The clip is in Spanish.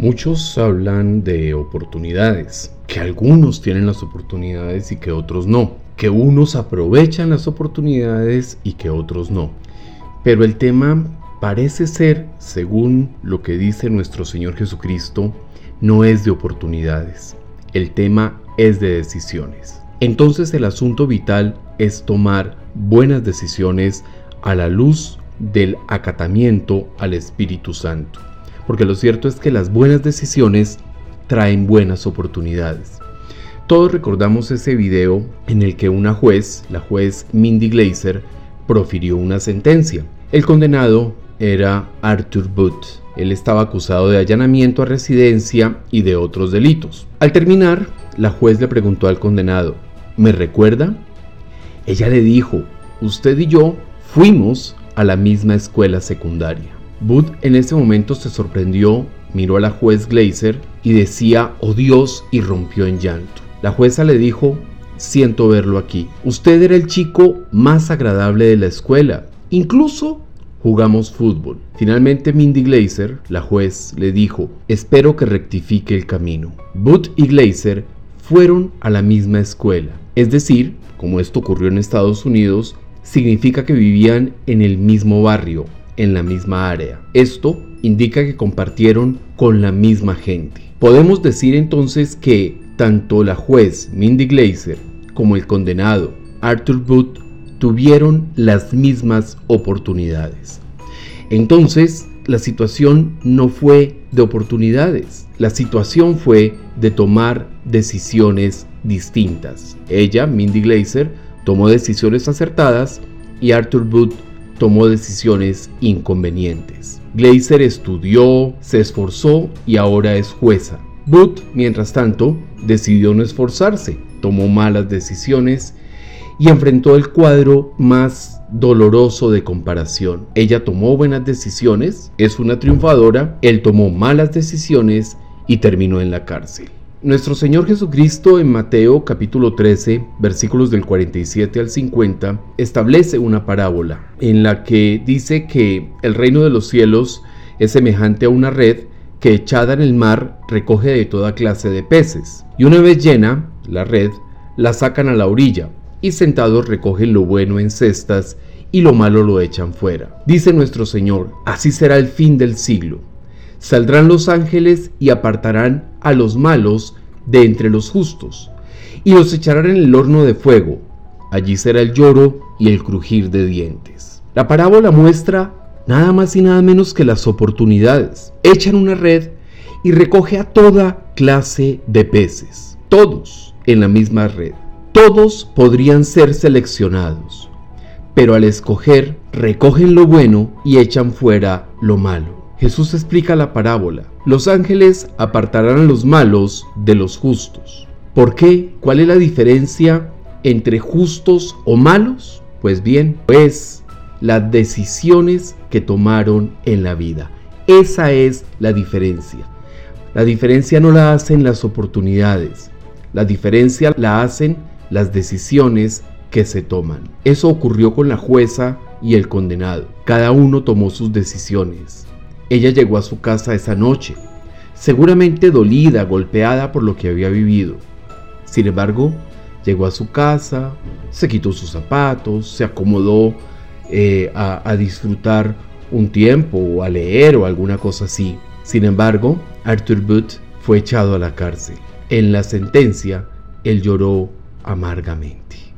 Muchos hablan de oportunidades, que algunos tienen las oportunidades y que otros no, que unos aprovechan las oportunidades y que otros no. Pero el tema parece ser, según lo que dice nuestro Señor Jesucristo, no es de oportunidades. El tema es de decisiones. Entonces el asunto vital es tomar buenas decisiones a la luz del acatamiento al Espíritu Santo porque lo cierto es que las buenas decisiones traen buenas oportunidades. Todos recordamos ese video en el que una juez, la juez Mindy Glazer, profirió una sentencia. El condenado era Arthur Booth. Él estaba acusado de allanamiento a residencia y de otros delitos. Al terminar, la juez le preguntó al condenado, ¿me recuerda? Ella le dijo, usted y yo fuimos a la misma escuela secundaria. Booth en ese momento se sorprendió, miró a la juez Glazer y decía, oh Dios, y rompió en llanto. La jueza le dijo, siento verlo aquí. Usted era el chico más agradable de la escuela. Incluso jugamos fútbol. Finalmente Mindy Glazer, la juez, le dijo, espero que rectifique el camino. Booth y Glazer fueron a la misma escuela. Es decir, como esto ocurrió en Estados Unidos, significa que vivían en el mismo barrio, en la misma área. Esto indica que compartieron con la misma gente. Podemos decir entonces que tanto la juez Mindy Glazer como el condenado Arthur Booth tuvieron las mismas oportunidades. Entonces, la situación no fue de oportunidades, la situación fue de tomar decisiones distintas. Ella, Mindy Glazer, tomó decisiones acertadas y Arthur Booth tomó decisiones inconvenientes. Glazer estudió, se esforzó y ahora es jueza. Booth, mientras tanto, decidió no esforzarse, tomó malas decisiones y enfrentó el cuadro más doloroso de comparación. Ella tomó buenas decisiones, es una triunfadora, él tomó malas decisiones y terminó en la cárcel. Nuestro Señor Jesucristo en Mateo capítulo 13, versículos del 47 al 50, establece una parábola en la que dice que el reino de los cielos es semejante a una red que echada en el mar recoge de toda clase de peces. Y una vez llena la red, la sacan a la orilla y sentados recogen lo bueno en cestas y lo malo lo echan fuera. Dice nuestro Señor, así será el fin del siglo Saldrán los ángeles y apartarán a los malos de entre los justos, y los echarán en el horno de fuego. Allí será el lloro y el crujir de dientes. La parábola muestra nada más y nada menos que las oportunidades. Echan una red y recoge a toda clase de peces, todos en la misma red. Todos podrían ser seleccionados, pero al escoger recogen lo bueno y echan fuera lo malo. Jesús explica la parábola. Los ángeles apartarán a los malos de los justos. ¿Por qué? ¿Cuál es la diferencia entre justos o malos? Pues bien, pues las decisiones que tomaron en la vida. Esa es la diferencia. La diferencia no la hacen las oportunidades, la diferencia la hacen las decisiones que se toman. Eso ocurrió con la jueza y el condenado. Cada uno tomó sus decisiones. Ella llegó a su casa esa noche, seguramente dolida, golpeada por lo que había vivido. Sin embargo, llegó a su casa, se quitó sus zapatos, se acomodó eh, a, a disfrutar un tiempo o a leer o alguna cosa así. Sin embargo, Arthur Booth fue echado a la cárcel. En la sentencia, él lloró amargamente.